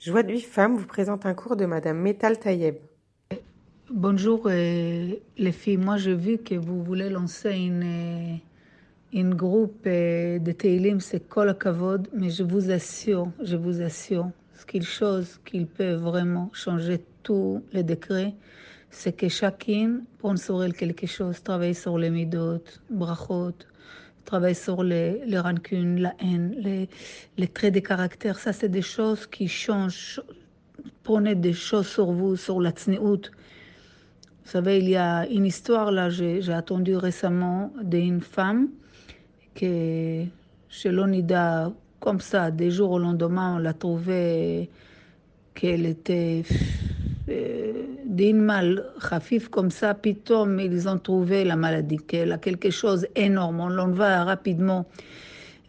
Joie de vie femme vous présente un cours de Madame Metal Tayeb. Bonjour euh, les filles, moi j'ai vu que vous voulez lancer une, euh, une groupe euh, de Teilim, c'est Kol mais je vous assure, je vous assure, ce qu'il chose qu'il peut vraiment changer tous les décrets, c'est que chacune pense sur elle quelque chose, travaille sur les midot, brachot, travaille sur les, les rancunes, la haine, les, les traits de caractère. Ça, c'est des choses qui changent. Prenez des choses sur vous, sur la tsniout. Vous savez, il y a une histoire, là, j'ai attendu récemment d'une femme que chez l'Onida, comme ça, des jours au lendemain, on l'a trouvée qu'elle était d'une mal khafif comme ça, pitom, ils ont trouvé la maladie, qu'elle a quelque chose énorme. On l'envoie rapidement,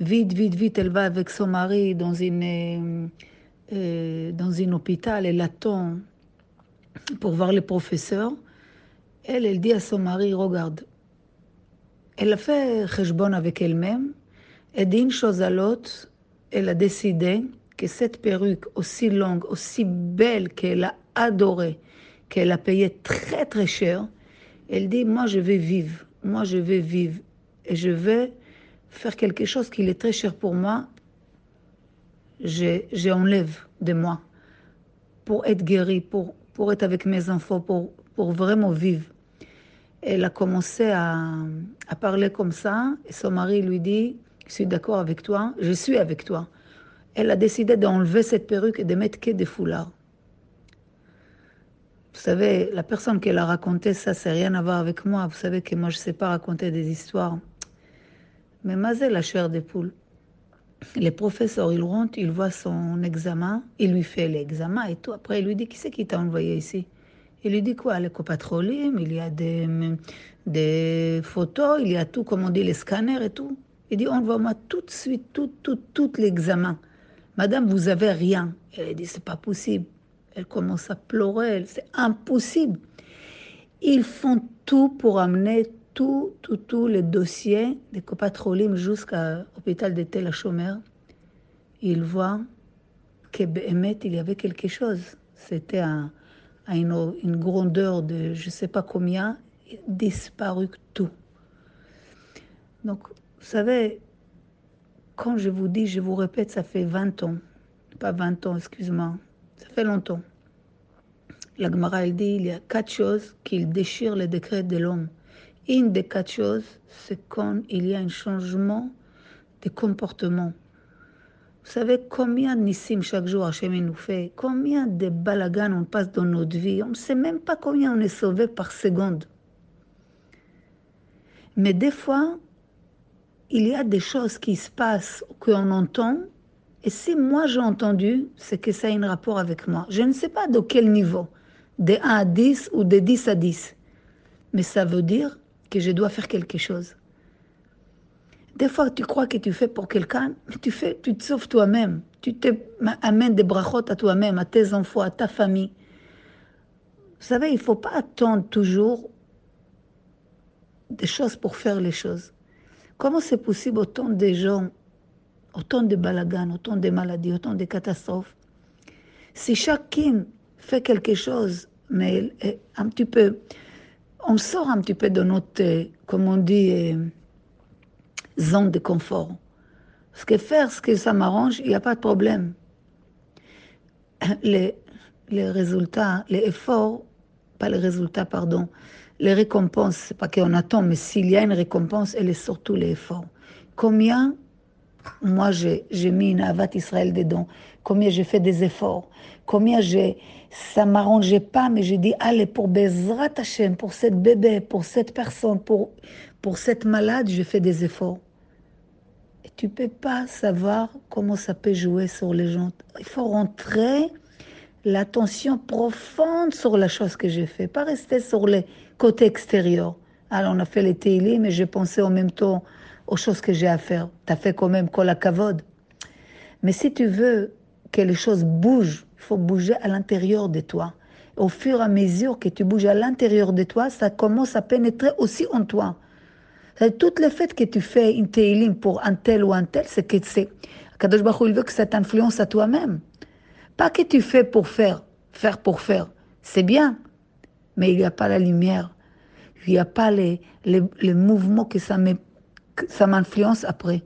vite, vite, vite. Elle va avec son mari dans une, euh, euh, dans un hôpital, elle attend pour voir le professeur. Elle, elle dit à son mari, regarde, elle a fait kheshbon avec elle-même, et d'une chose à l'autre, elle a décidé que cette perruque aussi longue, aussi belle qu'elle a adorée, qu'elle a payé très très cher, elle dit, moi je vais vivre, moi je vais vivre, et je vais faire quelque chose qui est très cher pour moi, j'enlève de moi pour être guérie, pour, pour être avec mes enfants, pour, pour vraiment vivre. Elle a commencé à, à parler comme ça, et son mari lui dit, je suis d'accord avec toi, je suis avec toi. Elle a décidé d'enlever cette perruque et de mettre que des foulards. Vous savez, la personne qui l'a raconté, ça, c'est rien à voir avec moi. Vous savez que moi, je ne sais pas raconter des histoires. Mais Mazé, la chair des poules. Les professeurs, ils rentrent, ils voient son examen, il lui fait l'examen et tout. Après, il lui dit, qui c'est qui t'a envoyé ici? Il lui dit quoi? L'écopatrolim, il y a des, des photos, il y a tout, comme on dit, les scanners et tout. Il dit, envoie-moi tout de suite, tout, tout, tout l'examen. Madame, vous avez rien. Elle dit, c'est pas possible. Elle commence à pleurer, c'est impossible. Ils font tout pour amener tout, tout, tous les dossiers des copatrolim jusqu'à l'hôpital de Tel Chômeur. Ils voient que il y avait quelque chose. C'était à, une, une, grandeur de je ne sais pas combien, disparu tout. Donc, vous savez, quand je vous dis, je vous répète, ça fait 20 ans, pas 20 ans, excuse-moi, ça fait longtemps. La Gemara, elle dit il y a quatre choses qui déchirent les décrets de l'homme. Une des quatre choses, c'est quand il y a un changement de comportement. Vous savez combien de nissim chaque jour Hachem nous fait? Combien de balagan on passe dans notre vie? On ne sait même pas combien on est sauvé par seconde. Mais des fois, il y a des choses qui se passent, qu'on entend, et si moi j'ai entendu, c'est que ça a un rapport avec moi. Je ne sais pas de quel niveau, de 1 à 10 ou de 10 à 10, mais ça veut dire que je dois faire quelque chose. Des fois, tu crois que tu fais pour quelqu'un, mais tu fais, tu te sauves toi-même. Tu amènes des brachot à toi-même, à tes enfants, à ta famille. Vous savez, il ne faut pas attendre toujours des choses pour faire les choses. Comment c'est possible autant de gens autant de balagan, autant de maladies, autant de catastrophes. Si chacun fait quelque chose, mais un petit peu, on sort un petit peu de notre, comme on dit, euh, zone de confort. Ce que faire, ce que ça m'arrange, il n'y a pas de problème. Les, les résultats, les efforts, pas les résultats, pardon, les récompenses, c'est pas qu'on attend, mais s'il y a une récompense, elle est surtout les efforts. Combien moi, j'ai mis une avat Israël dedans. Combien j'ai fait des efforts. Combien j'ai. Ça m'arrangeait pas, mais j'ai dit allez, pour Bezrat Hashem, pour cette bébé, pour cette personne, pour, pour cette malade, j'ai fait des efforts. Et tu peux pas savoir comment ça peut jouer sur les gens. Il faut rentrer l'attention profonde sur la chose que j'ai fait, pas rester sur les côtés extérieurs. Alors, on a fait les télés, mais j'ai pensé en même temps aux choses que j'ai à faire. Tu as fait quand même la cavode. Mais si tu veux que les choses bougent, il faut bouger à l'intérieur de toi. Au fur et à mesure que tu bouges à l'intérieur de toi, ça commence à pénétrer aussi en toi. Tout le fait que tu fais une télim pour un tel ou un tel, c'est que c'est. Kadosh Baruch il veut que ça t'influence à toi-même. Pas que tu fais pour faire, faire pour faire. C'est bien, mais il n'y a pas la lumière. Il n'y a pas les, les, les que ça me- que ça m'influence après.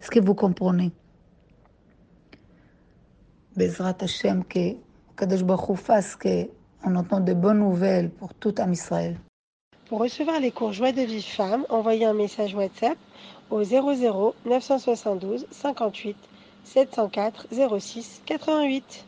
Est-ce que vous comprenez? Bezrat Hashem, que Kadosh Baruch fasse qu'on entende de bonnes nouvelles pour tout Am Israël. Pour recevoir les cours Joie de Vive Femme, envoyez un message WhatsApp au 00 972 58 704 06 88.